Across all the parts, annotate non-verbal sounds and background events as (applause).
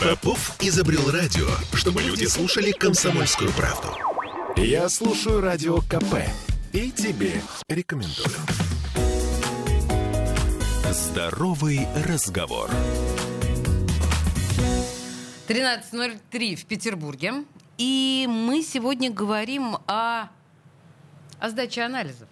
Попов изобрел радио, чтобы люди слушали комсомольскую правду. Я слушаю радио КП и тебе рекомендую. Здоровый разговор. 13.03 в Петербурге. И мы сегодня говорим о, о сдаче анализов.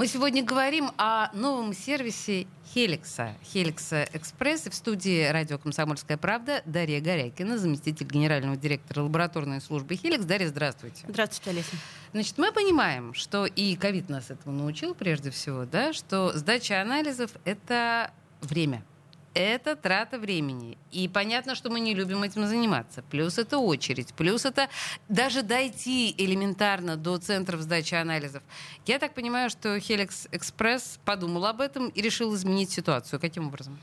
Мы сегодня говорим о новом сервисе Хеликса, Хеликса Экспресс. И в студии радио «Комсомольская правда» Дарья Горякина, заместитель генерального директора лабораторной службы Хеликс. Дарья, здравствуйте. Здравствуйте, Олеся. Значит, мы понимаем, что и ковид нас этому научил прежде всего, да, что сдача анализов — это время — это трата времени. И понятно, что мы не любим этим заниматься. Плюс это очередь, плюс это даже дойти элементарно до центров сдачи анализов. Я так понимаю, что Helix Express подумал об этом и решил изменить ситуацию. Каким образом?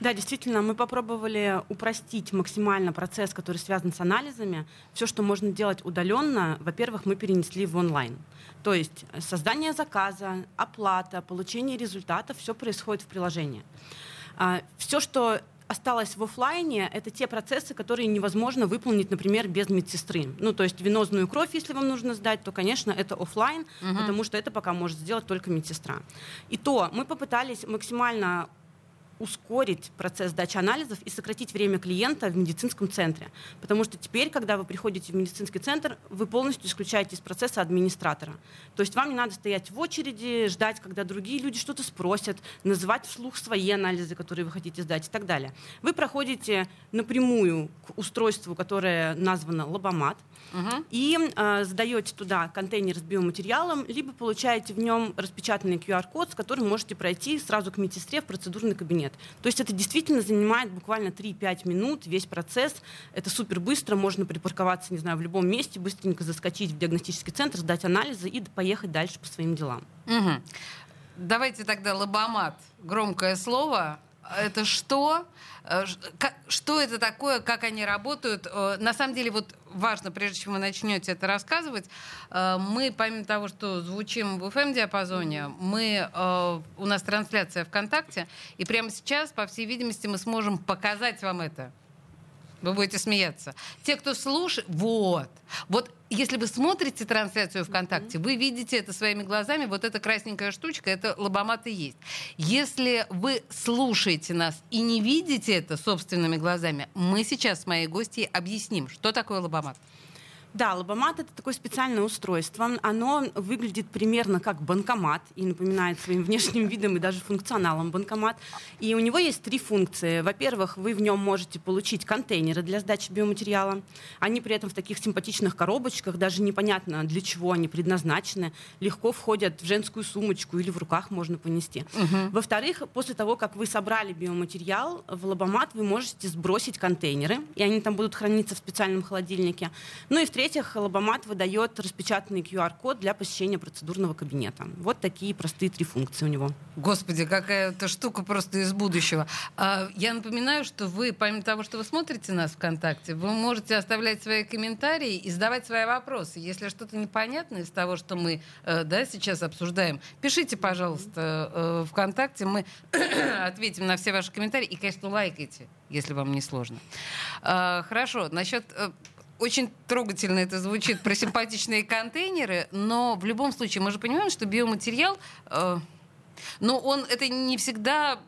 Да, действительно, мы попробовали упростить максимально процесс, который связан с анализами. Все, что можно делать удаленно, во-первых, мы перенесли в онлайн. То есть создание заказа, оплата, получение результатов, все происходит в приложении. А, Все, что осталось в офлайне, это те процессы, которые невозможно выполнить, например, без медсестры. Ну, то есть венозную кровь, если вам нужно сдать, то, конечно, это офлайн, угу. потому что это пока может сделать только медсестра. И то мы попытались максимально ускорить процесс сдачи анализов и сократить время клиента в медицинском центре. Потому что теперь, когда вы приходите в медицинский центр, вы полностью исключаете из процесса администратора. То есть вам не надо стоять в очереди, ждать, когда другие люди что-то спросят, называть вслух свои анализы, которые вы хотите сдать и так далее. Вы проходите напрямую к устройству, которое названо лабомат, угу. и э, сдаете туда контейнер с биоматериалом, либо получаете в нем распечатанный QR-код, с которым можете пройти сразу к медсестре в процедурный кабинет. То есть это действительно занимает буквально 3-5 минут, весь процесс. Это супер быстро, можно припарковаться, не знаю, в любом месте, быстренько заскочить в диагностический центр, сдать анализы и поехать дальше по своим делам. Угу. Давайте тогда лобомат. Громкое слово. Это что? Э, что это такое, как они работают? Э, на самом деле, вот важно, прежде чем вы начнете это рассказывать, э, мы, помимо того, что звучим в FM-диапазоне, мы, у нас трансляция ВКонтакте, и прямо сейчас, по всей видимости, мы сможем показать вам это. Вы будете смеяться. Те, кто слушает, вот. Вот если вы смотрите трансляцию ВКонтакте, вы видите это своими глазами, вот эта красненькая штучка, это лобомат и есть. Если вы слушаете нас и не видите это собственными глазами, мы сейчас с моей гостьей объясним, что такое лобомат. Да, лобомат это такое специальное устройство. Оно выглядит примерно как банкомат и напоминает своим внешним видом и даже функционалом банкомат. И у него есть три функции. Во-первых, вы в нем можете получить контейнеры для сдачи биоматериала. Они при этом в таких симпатичных коробочках, даже непонятно для чего они предназначены, легко входят в женскую сумочку или в руках можно понести. Угу. Во-вторых, после того, как вы собрали биоматериал, в лобомат вы можете сбросить контейнеры, и они там будут храниться в специальном холодильнике. Ну и в в-третьих, Лобомат выдает распечатанный QR-код для посещения процедурного кабинета. Вот такие простые три функции у него. Господи, какая-то штука просто из будущего. А, я напоминаю, что вы, помимо того, что вы смотрите нас ВКонтакте, вы можете оставлять свои комментарии и задавать свои вопросы. Если что-то непонятное из того, что мы э, да, сейчас обсуждаем, пишите, пожалуйста, э, ВКонтакте. Мы (coughs) ответим на все ваши комментарии. И, конечно, лайкайте, если вам не сложно. А, хорошо, насчет э, очень трогательно это звучит про симпатичные контейнеры, но в любом случае мы же понимаем, что биоматериал, э, ну, он это не всегда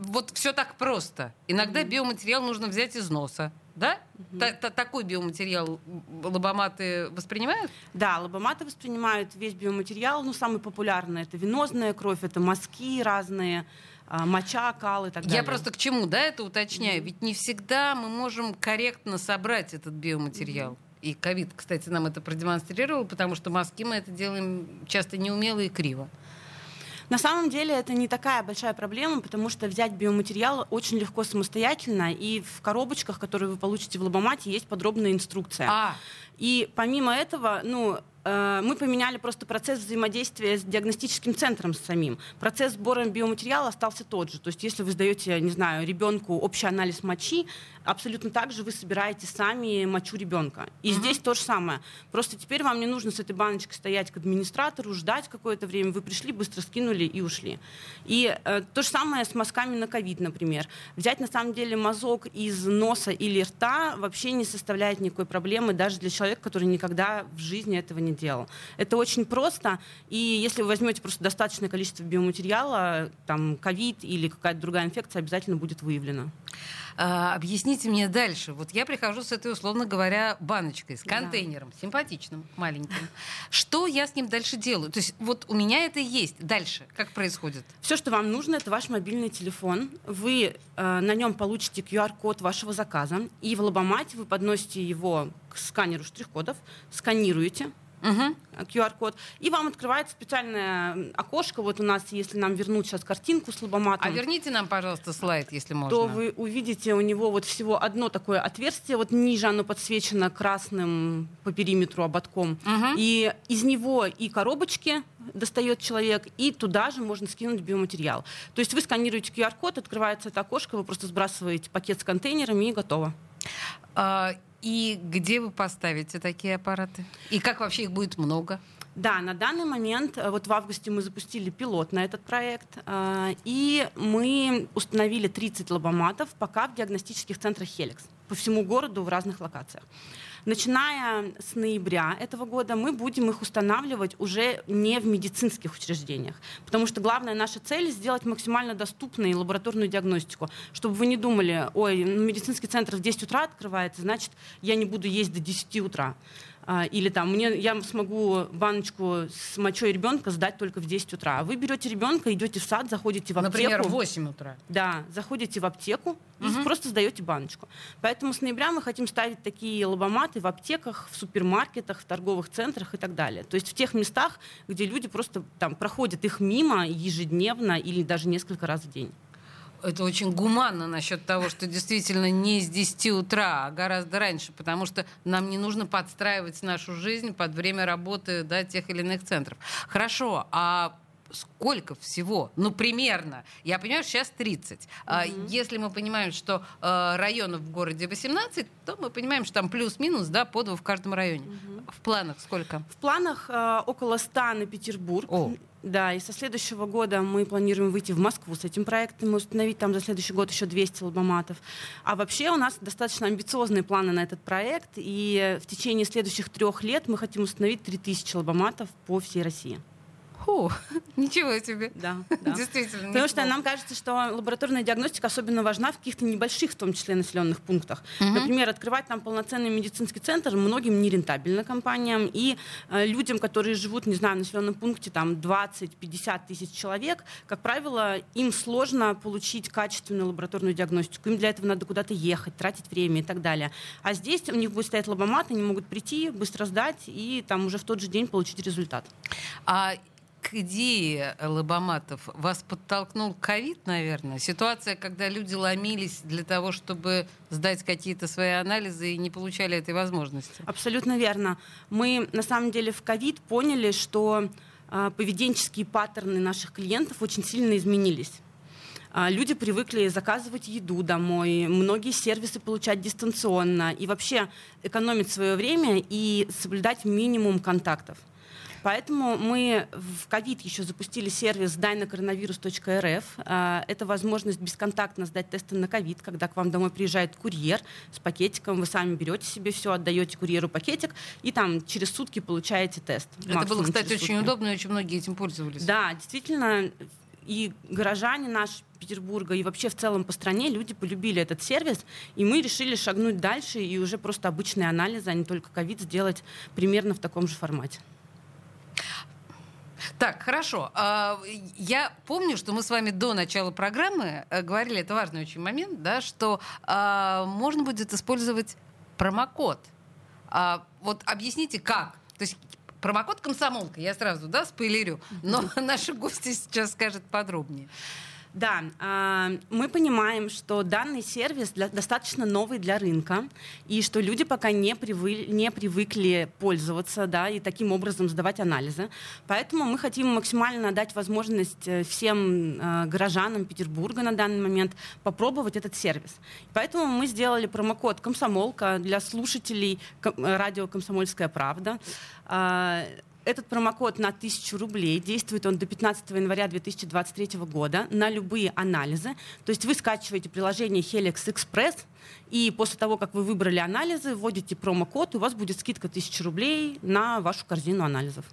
вот все так просто. Иногда mm-hmm. биоматериал нужно взять из носа. Да? Mm-hmm. Такой биоматериал лобоматы воспринимают? Да, лобоматы воспринимают весь биоматериал. Ну, самый популярный это венозная кровь, это мазки разные. А, моча, кал и так далее. Я просто к чему, да, это уточняю. Mm-hmm. Ведь не всегда мы можем корректно собрать этот биоматериал. Mm-hmm. И ковид, кстати, нам это продемонстрировал, потому что мазки мы это делаем часто неумело и криво. На самом деле это не такая большая проблема, потому что взять биоматериал очень легко самостоятельно, и в коробочках, которые вы получите в лабомате, есть подробная инструкция. А. И помимо этого, ну, мы поменяли просто процесс взаимодействия с диагностическим центром самим. Процесс сбора биоматериала остался тот же. То есть если вы сдаете, не знаю, ребенку общий анализ мочи, абсолютно так же вы собираете сами мочу ребенка. И угу. здесь то же самое. Просто теперь вам не нужно с этой баночкой стоять к администратору, ждать какое-то время. Вы пришли, быстро скинули и ушли. И э, то же самое с мазками на ковид, например. Взять на самом деле мазок из носа или рта вообще не составляет никакой проблемы даже для человека, который никогда в жизни этого не делал. Это очень просто. И если вы возьмете просто достаточное количество биоматериала, там ковид или какая-то другая инфекция обязательно будет выявлена. А, объясните мне дальше. Вот я прихожу с этой, условно говоря, баночкой, с контейнером, да. симпатичным, маленьким. Что я с ним дальше делаю? То есть вот у меня это есть. Дальше как происходит? Все, что вам нужно, это ваш мобильный телефон. Вы э, на нем получите QR-код вашего заказа, и в лобомате вы подносите его к сканеру штрих-кодов, сканируете, угу. QR-код, и вам открывается специальное окошко. Вот у нас, если нам вернуть сейчас картинку с лобоматом. А верните нам, пожалуйста, слайд, если можно. То вы увидите у него вот всего одно такое отверстие, вот ниже оно подсвечено красным по периметру ободком. Угу. И из него и коробочки достает человек, и туда же можно скинуть биоматериал. То есть вы сканируете QR-код, открывается это окошко, вы просто сбрасываете пакет с контейнерами и готово. А, и где вы поставите такие аппараты? И как вообще их будет много? Да, на данный момент, э, вот в августе мы запустили пилот на этот проект, э, и мы установили 30 лобоматов пока в диагностических центрах Хеликс по всему городу в разных локациях. Начиная с ноября этого года мы будем их устанавливать уже не в медицинских учреждениях, потому что главная наша цель сделать максимально доступной лабораторную диагностику, чтобы вы не думали, ой, ну, медицинский центр в 10 утра открывается, значит, я не буду есть до 10 утра. А, или там мне, я смогу баночку с мочой ребенка сдать только в 10 утра. А вы берете ребенка, идете в сад, заходите в аптеку. Например, в 8 утра. Да, заходите в аптеку и угу. просто сдаете баночку. Поэтому с ноября мы хотим ставить такие лобоматы в аптеках, в супермаркетах, в торговых центрах и так далее. То есть в тех местах, где люди просто там проходят их мимо ежедневно или даже несколько раз в день это очень гуманно насчет того, что действительно не с 10 утра, а гораздо раньше, потому что нам не нужно подстраивать нашу жизнь под время работы да, тех или иных центров. Хорошо, а сколько всего? Ну, примерно. Я понимаю, сейчас 30. Mm-hmm. А, если мы понимаем, что э, районов в городе 18, то мы понимаем, что там плюс-минус, да, по два в каждом районе. Mm-hmm. В планах сколько? В планах э, около 100 на Петербург. О. Да, и со следующего года мы планируем выйти в Москву с этим проектом и установить там за следующий год еще 200 лобоматов. А вообще у нас достаточно амбициозные планы на этот проект, и в течение следующих трех лет мы хотим установить 3000 лобоматов по всей России. Фу, (laughs) ничего себе. Да, да. Действительно. Потому что нам кажется, что лабораторная диагностика особенно важна в каких-то небольших, в том числе, населенных пунктах. Угу. Например, открывать там полноценный медицинский центр многим нерентабельно компаниям. И э, людям, которые живут, не знаю, в населенном пункте там 20-50 тысяч человек, как правило, им сложно получить качественную лабораторную диагностику. Им для этого надо куда-то ехать, тратить время и так далее. А здесь у них будет стоять лабомат, они могут прийти, быстро сдать и там уже в тот же день получить результат. А к идее лобоматов вас подтолкнул ковид, наверное? Ситуация, когда люди ломились для того, чтобы сдать какие-то свои анализы и не получали этой возможности. Абсолютно верно. Мы на самом деле в ковид поняли, что э, поведенческие паттерны наших клиентов очень сильно изменились. А, люди привыкли заказывать еду домой, многие сервисы получать дистанционно и вообще экономить свое время и соблюдать минимум контактов. Поэтому мы в ковид еще запустили сервис дайнакоронавирус.рф. А, это возможность бесконтактно сдать тесты на ковид, когда к вам домой приезжает курьер с пакетиком, вы сами берете себе все, отдаете курьеру пакетик, и там через сутки получаете тест. Это было, кстати, очень удобно, и очень многие этим пользовались. Да, действительно, и горожане наши Петербурга и вообще в целом по стране люди полюбили этот сервис, и мы решили шагнуть дальше и уже просто обычные анализы, а не только ковид, сделать примерно в таком же формате. Так, хорошо. А, я помню, что мы с вами до начала программы э, говорили, это важный очень момент, да, что а, можно будет использовать промокод. А, вот объясните, как? То есть промокод комсомолка, я сразу, да, спойлерю, но (laughs) наши гости сейчас скажут подробнее. Да, а, мы понимаем, что данный сервис для, достаточно новый для рынка, и что люди пока не, привы, не привыкли пользоваться да, и таким образом сдавать анализы. Поэтому мы хотим максимально дать возможность э, всем э, горожанам Петербурга на данный момент попробовать этот сервис. Поэтому мы сделали промокод «Комсомолка» для слушателей радио «Комсомольская правда». А, этот промокод на 1000 рублей. Действует он до 15 января 2023 года на любые анализы. То есть вы скачиваете приложение Helix Express, и после того, как вы выбрали анализы, вводите промокод, и у вас будет скидка 1000 рублей на вашу корзину анализов.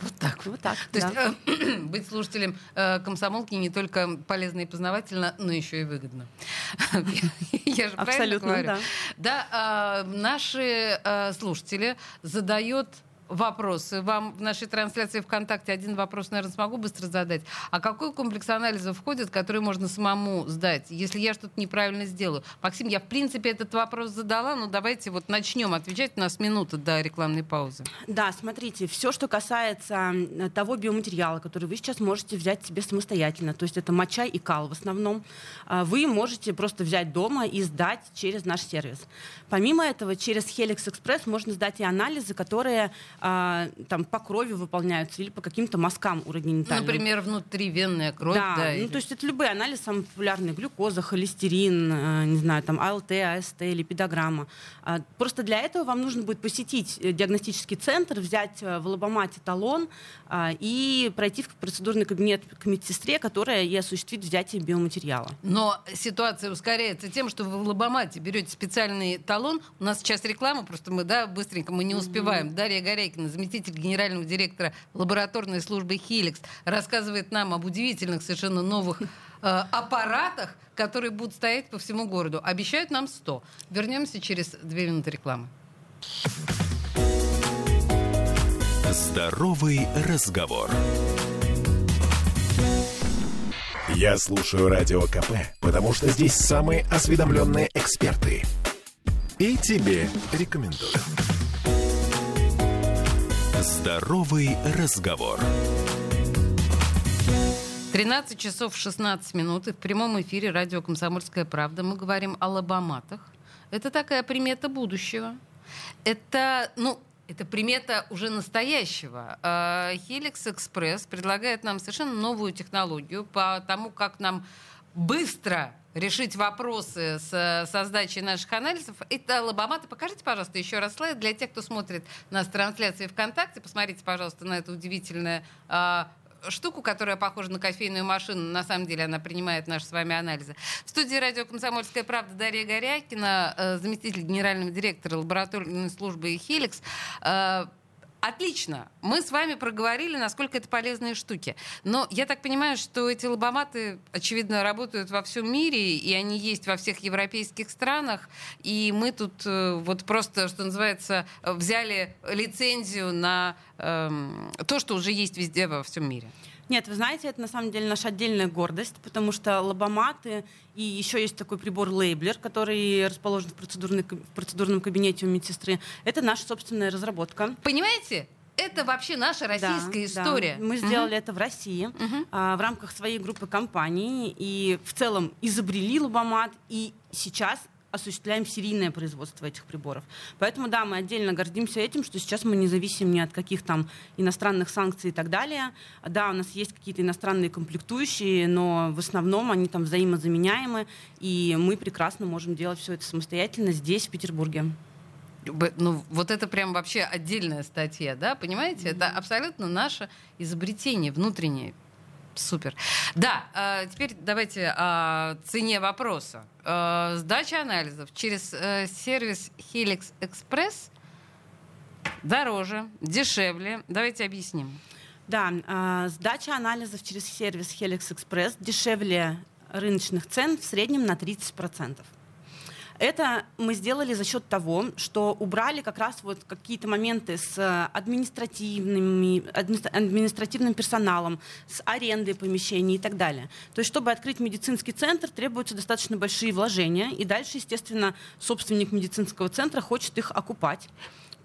Вот так. Вот так. То да. есть э, (clears throat) быть слушателем э, комсомолки не только полезно и познавательно, но еще и выгодно. (laughs) Я же правильно говорю? Да. Э, наши э, слушатели задают вопросы. Вам в нашей трансляции ВКонтакте один вопрос, наверное, смогу быстро задать. А какой комплекс анализа входит, который можно самому сдать, если я что-то неправильно сделаю? Максим, я в принципе этот вопрос задала, но давайте вот начнем отвечать. У нас минута до рекламной паузы. Да, смотрите, все, что касается того биоматериала, который вы сейчас можете взять себе самостоятельно, то есть это моча и кал в основном, а, вы можете просто взять дома и сдать через наш сервис. Помимо этого, через Helix Express можно сдать и анализы, которые а, там по крови выполняются или по каким-то мазкам урогенитальным. Например, внутривенная кровь. Да, да ну, или... то есть это любые анализы, самые популярные, глюкоза, холестерин, э, не знаю, там АЛТ, АСТ, липидограмма. А, просто для этого вам нужно будет посетить э, диагностический центр, взять э, в лабомате талон а, и пройти в процедурный кабинет к медсестре, которая и осуществит взятие биоматериала. Но ситуация ускоряется тем, что вы в лабомате берете специальный талон. У нас сейчас реклама, просто мы, да, быстренько, мы не успеваем. Mm-hmm. Дарья Горяй Корякина, заместитель генерального директора лабораторной службы «Хеликс», рассказывает нам об удивительных совершенно новых э, аппаратах, которые будут стоять по всему городу. Обещают нам 100. Вернемся через две минуты рекламы. Здоровый разговор. Я слушаю радио КП, потому что здесь самые осведомленные эксперты. И тебе рекомендую. Здоровый разговор. 13 часов 16 минут. И в прямом эфире радио «Комсомольская правда» мы говорим о лобоматах. Это такая примета будущего. Это, ну, это примета уже настоящего. А, Helix Express предлагает нам совершенно новую технологию по тому, как нам быстро решить вопросы с, со сдачей наших анализов. Это лобоматы. Покажите, пожалуйста, еще раз слайд для тех, кто смотрит нас трансляции ВКонтакте. Посмотрите, пожалуйста, на это удивительное а, штуку, которая похожа на кофейную машину. На самом деле она принимает наши с вами анализы. В студии радио «Комсомольская правда» Дарья Горякина, э, заместитель генерального директора лабораторной службы «Хеликс». Э, Отлично. Мы с вами проговорили, насколько это полезные штуки. Но я так понимаю, что эти лобоматы, очевидно, работают во всем мире, и они есть во всех европейских странах. И мы тут э, вот просто, что называется, взяли лицензию на эм, то, что уже есть везде во всем мире. Нет, вы знаете, это на самом деле наша отдельная гордость, потому что лобоматы и еще есть такой прибор лейблер, который расположен в, в процедурном кабинете у медсестры. Это наша собственная разработка. Понимаете? Это вообще наша российская да, история. Да. Мы сделали uh это в России uh а, в рамках своей группы компаний и в целом изобрели лобомат и сейчас осуществляем серийное производство этих приборов. Поэтому, да, мы отдельно гордимся этим, что сейчас мы не зависим ни от каких там иностранных санкций и так далее. Да, у нас есть какие-то иностранные комплектующие, но в основном они там взаимозаменяемы, и мы прекрасно можем делать все это самостоятельно здесь, в Петербурге. Ну, вот это прям вообще отдельная статья, да, понимаете? Mm-hmm. Это абсолютно наше изобретение внутреннее. Супер. Да, э, теперь давайте о цене вопроса. Э, сдача анализов через э, сервис Helix Express дороже, дешевле. Давайте объясним. Да, сдача анализов через сервис Helix Express дешевле рыночных цен в среднем на 30%. Это мы сделали за счет того, что убрали как раз вот какие-то моменты с э, административными, административным персоналом, с арендой помещений и так далее. То есть, чтобы открыть медицинский центр, требуются достаточно большие вложения, и дальше, естественно, собственник медицинского центра хочет их окупать.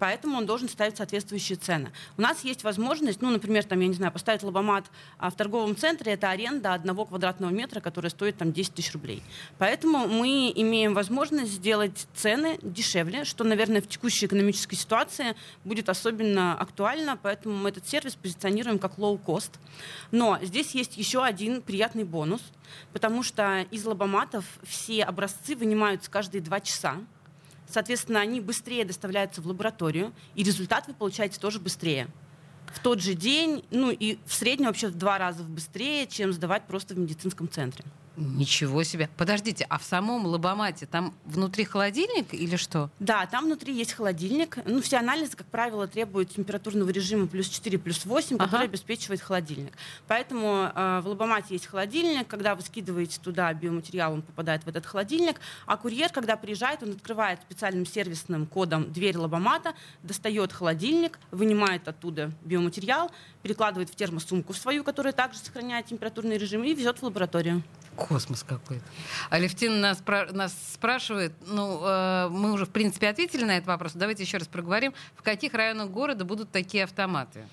Поэтому он должен ставить соответствующие цены. У нас есть возможность, ну, например, там, я не знаю, поставить лобомат а в торговом центре, это аренда одного квадратного метра, которая стоит там 10 тысяч рублей. Поэтому мы имеем возможность сделать цены дешевле, что, наверное, в текущей экономической ситуации будет особенно актуально, поэтому мы этот сервис позиционируем как low-cost. Но здесь есть еще один приятный бонус, потому что из лобоматов все образцы вынимаются каждые два часа. Соответственно, они быстрее доставляются в лабораторию, и результат вы получаете тоже быстрее. В тот же день, ну и в среднем вообще в два раза быстрее, чем сдавать просто в медицинском центре. Ничего себе. Подождите, а в самом лобомате там внутри холодильник или что? Да, там внутри есть холодильник. Ну, все анализы, как правило, требуют температурного режима плюс 4, плюс 8, ага. который обеспечивает холодильник. Поэтому э, в лобомате есть холодильник. Когда вы скидываете туда биоматериал, он попадает в этот холодильник. А курьер, когда приезжает, он открывает специальным сервисным кодом дверь лобомата, достает холодильник, вынимает оттуда биоматериал, перекладывает в термосумку свою, которая также сохраняет температурный режим, и везет в лабораторию. Космос какой-то. Алевтина нас, нас спрашивает, ну, э, мы уже, в принципе, ответили на этот вопрос. Давайте еще раз проговорим. В каких районах города будут такие автоматы?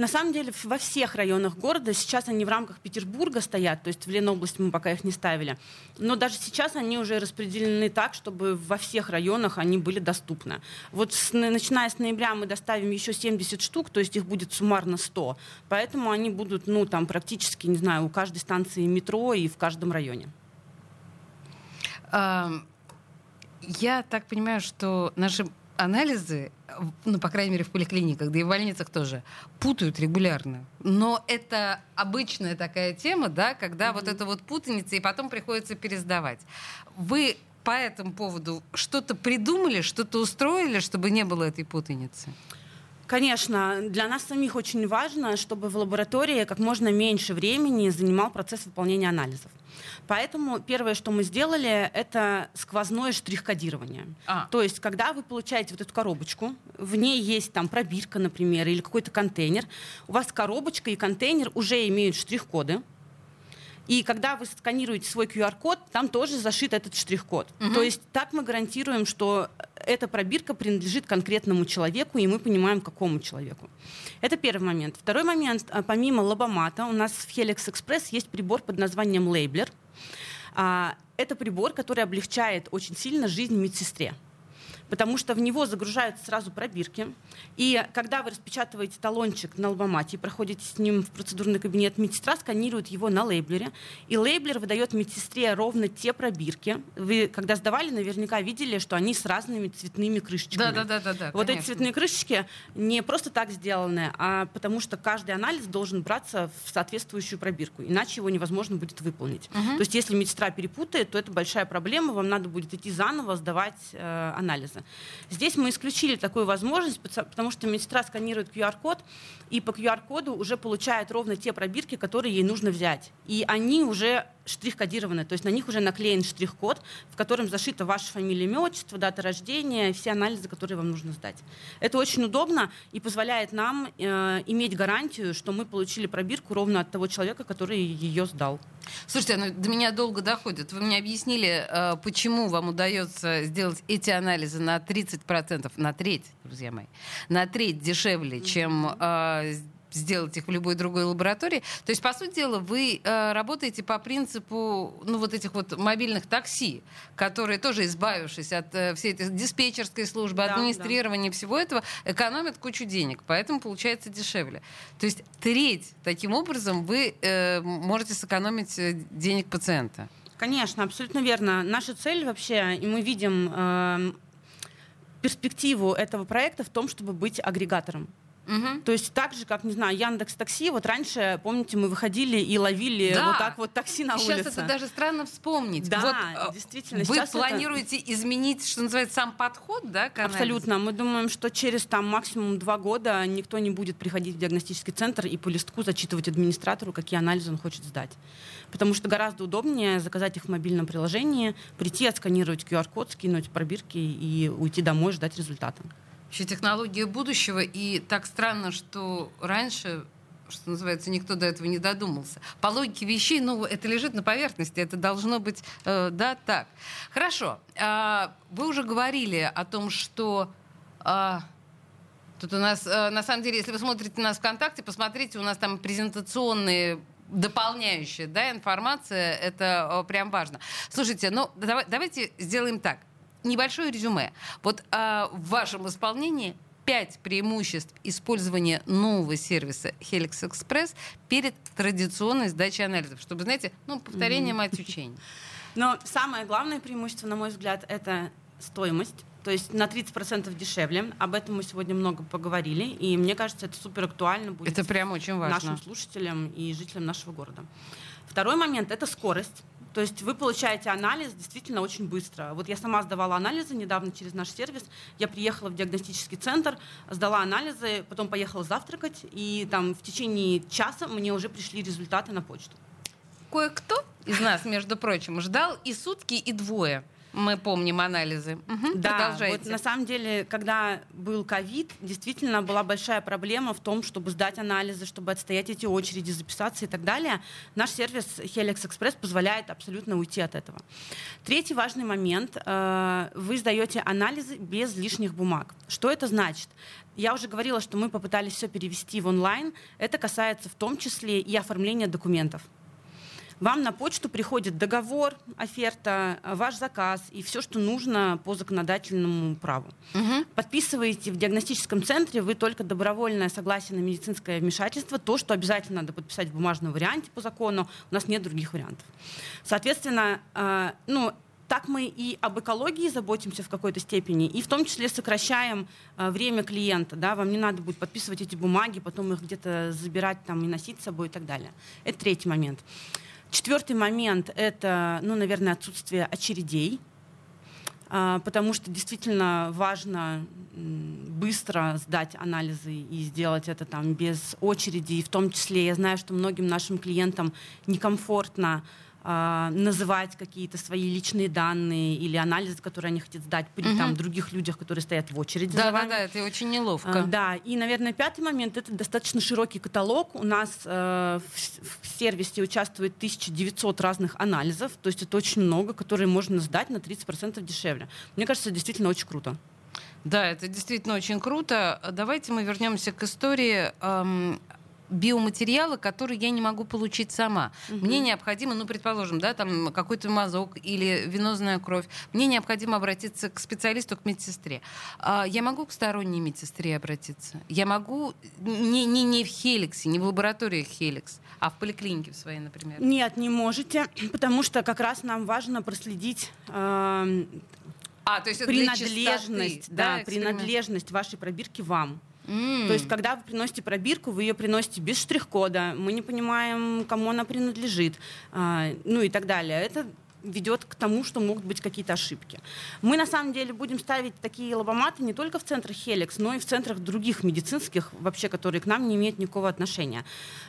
На самом деле во всех районах города сейчас они в рамках Петербурга стоят, то есть в Ленобласти мы пока их не ставили. Но даже сейчас они уже распределены так, чтобы во всех районах они были доступны. Вот с, начиная с ноября мы доставим еще 70 штук, то есть их будет суммарно 100. Поэтому они будут, ну, там практически, не знаю, у каждой станции метро и в каждом районе. Я так понимаю, что наши анализы, ну, по крайней мере, в поликлиниках, да и в больницах тоже, путают регулярно. Но это обычная такая тема, да, когда mm-hmm. вот эта вот путаница, и потом приходится пересдавать. Вы по этому поводу что-то придумали, что-то устроили, чтобы не было этой путаницы? Конечно, для нас самих очень важно, чтобы в лаборатории как можно меньше времени занимал процесс выполнения анализов. Поэтому первое, что мы сделали, это сквозное штрих-кодирование. А. То есть, когда вы получаете вот эту коробочку, в ней есть там пробирка, например, или какой-то контейнер, у вас коробочка и контейнер уже имеют штрих-коды, и когда вы сканируете свой QR-код, там тоже зашит этот штрих-код. Угу. То есть так мы гарантируем, что эта пробирка принадлежит конкретному человеку, и мы понимаем, какому человеку. Это первый момент. Второй момент. А, помимо лобомата у нас в Helix Express есть прибор под названием Labeler. А, это прибор, который облегчает очень сильно жизнь медсестре потому что в него загружаются сразу пробирки. И когда вы распечатываете талончик на лбомате и проходите с ним в процедурный кабинет, медсестра сканирует его на лейблере, и лейблер выдает медсестре ровно те пробирки. Вы, когда сдавали, наверняка видели, что они с разными цветными крышечками. Да, да, да, да. да вот конечно. эти цветные крышечки не просто так сделаны, а потому что каждый анализ должен браться в соответствующую пробирку, иначе его невозможно будет выполнить. Угу. То есть, если медсестра перепутает, то это большая проблема, вам надо будет идти заново сдавать э, анализы анализа. Здесь мы исключили такую возможность, потому что медсестра сканирует QR-код, и по QR-коду уже получает ровно те пробирки, которые ей нужно взять. И они уже штрих-кодированы, то есть на них уже наклеен штрих-код, в котором зашита ваша фамилия, имя, отчество, дата рождения, все анализы, которые вам нужно сдать. Это очень удобно и позволяет нам э, иметь гарантию, что мы получили пробирку ровно от того человека, который ее сдал. Слушайте, ну, до меня долго доходит. Вы мне объяснили, э, почему вам удается сделать эти анализы на 30%, на треть, друзья мои, на треть дешевле, чем э, сделать их в любой другой лаборатории. То есть, по сути дела, вы э, работаете по принципу ну, вот этих вот мобильных такси, которые тоже, избавившись от э, всей этой диспетчерской службы, да, администрирования да. всего этого, экономят кучу денег, поэтому получается дешевле. То есть треть таким образом вы э, можете сэкономить э, денег пациента. Конечно, абсолютно верно. Наша цель вообще, и мы видим э, перспективу этого проекта в том, чтобы быть агрегатором. Угу. То есть так же, как, не знаю, Яндекс Такси, вот раньше, помните, мы выходили и ловили да. вот так вот такси на Сейчас улице. Сейчас это даже странно вспомнить. Да, вот, э, действительно. Вы планируете это... изменить, что называется, сам подход, да, к Абсолютно. Мы думаем, что через там максимум два года никто не будет приходить в диагностический центр и по листку зачитывать администратору, какие анализы он хочет сдать. Потому что гораздо удобнее заказать их в мобильном приложении, прийти, отсканировать QR-код, скинуть пробирки и уйти домой, ждать результата вообще технология будущего. И так странно, что раньше что называется, никто до этого не додумался. По логике вещей, ну, это лежит на поверхности, это должно быть, э, да, так. Хорошо. Э, вы уже говорили о том, что э, Тут у нас, э, на самом деле, если вы смотрите нас ВКонтакте, посмотрите, у нас там презентационные дополняющая да, информация, это прям важно. Слушайте, ну давай, давайте сделаем так. Небольшое резюме. Вот а, в вашем исполнении пять преимуществ использования нового сервиса Helix Express перед традиционной сдачей анализов. Чтобы, знаете, ну, повторение mm-hmm. мать учения. (laughs) Но самое главное преимущество, на мой взгляд, это стоимость. То есть на 30% дешевле. Об этом мы сегодня много поговорили. И мне кажется, это супер актуально будет это прям очень важно. нашим слушателям и жителям нашего города. Второй момент — это скорость. То есть вы получаете анализ действительно очень быстро. Вот я сама сдавала анализы недавно через наш сервис. Я приехала в диагностический центр, сдала анализы, потом поехала завтракать, и там в течение часа мне уже пришли результаты на почту. Кое-кто из нас, между прочим, ждал и сутки, и двое. Мы помним анализы. Угу, да, вот на самом деле, когда был ковид, действительно была большая проблема в том, чтобы сдать анализы, чтобы отстоять эти очереди, записаться и так далее. Наш сервис Helix Express позволяет абсолютно уйти от этого. Третий важный момент. Э, вы сдаете анализы без лишних бумаг. Что это значит? Я уже говорила, что мы попытались все перевести в онлайн. Это касается в том числе и оформления документов вам на почту приходит договор, оферта, ваш заказ и все, что нужно по законодательному праву. Угу. Подписываете в диагностическом центре вы только добровольное согласие на медицинское вмешательство, то, что обязательно надо подписать в бумажном варианте по закону. У нас нет других вариантов. Соответственно, э, ну, так мы и об экологии заботимся в какой-то степени, и в том числе сокращаем э, время клиента. Да? Вам не надо будет подписывать эти бумаги, потом их где-то забирать там, и носить с собой и так далее. Это третий момент. Четвертый момент — это, ну, наверное, отсутствие очередей, а, потому что действительно важно быстро сдать анализы и сделать это там без очереди. И в том числе я знаю, что многим нашим клиентам некомфортно называть какие-то свои личные данные или анализы, которые они хотят сдать при угу. там, других людях, которые стоят в очереди. Да, да, да, это очень неловко. А, да, и, наверное, пятый момент это достаточно широкий каталог. У нас э, в, в сервисе участвует 1900 разных анализов, то есть это очень много, которые можно сдать на 30% дешевле. Мне кажется, действительно очень круто. Да, это действительно очень круто. Давайте мы вернемся к истории эм, биоматериалы, которые я не могу получить сама. Угу. Мне необходимо, ну, предположим, да, там какой-то мазок или венозная кровь. Мне необходимо обратиться к специалисту, к медсестре. А я могу к сторонней медсестре обратиться? Я могу не, не, не в Хеликсе, не в лаборатории Хеликс, а в поликлинике в своей, например? Нет, не можете, (clears throat) потому что как раз нам важно проследить э, а, то есть принадлежность, да, да принадлежность вашей пробирки вам. Mm. То есть, когда вы приносите пробирку, вы ее приносите без штрих-кода, мы не понимаем, кому она принадлежит, а, ну и так далее. Это ведет к тому, что могут быть какие-то ошибки. Мы на самом деле будем ставить такие лобоматы не только в центрах Хеликс, но и в центрах других медицинских, вообще, которые к нам не имеют никакого отношения.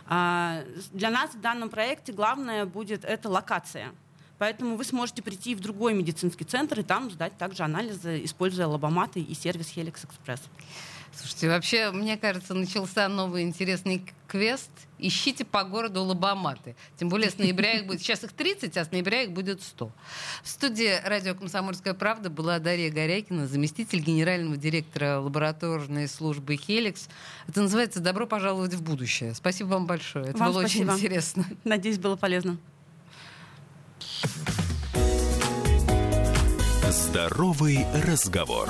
А, для нас в данном проекте главное будет это локация. Поэтому вы сможете прийти в другой медицинский центр и там сдать также анализы, используя лобоматы и сервис Helix Express. Слушайте, вообще, мне кажется, начался новый интересный квест. Ищите по городу лобоматы. Тем более с ноября их будет... Сейчас их 30, а с ноября их будет 100. В студии радио «Комсомольская правда» была Дарья Горякина, заместитель генерального директора лабораторной службы «Хеликс». Это называется «Добро пожаловать в будущее». Спасибо вам большое. Это вам было спасибо. очень интересно. Надеюсь, было полезно. Здоровый разговор.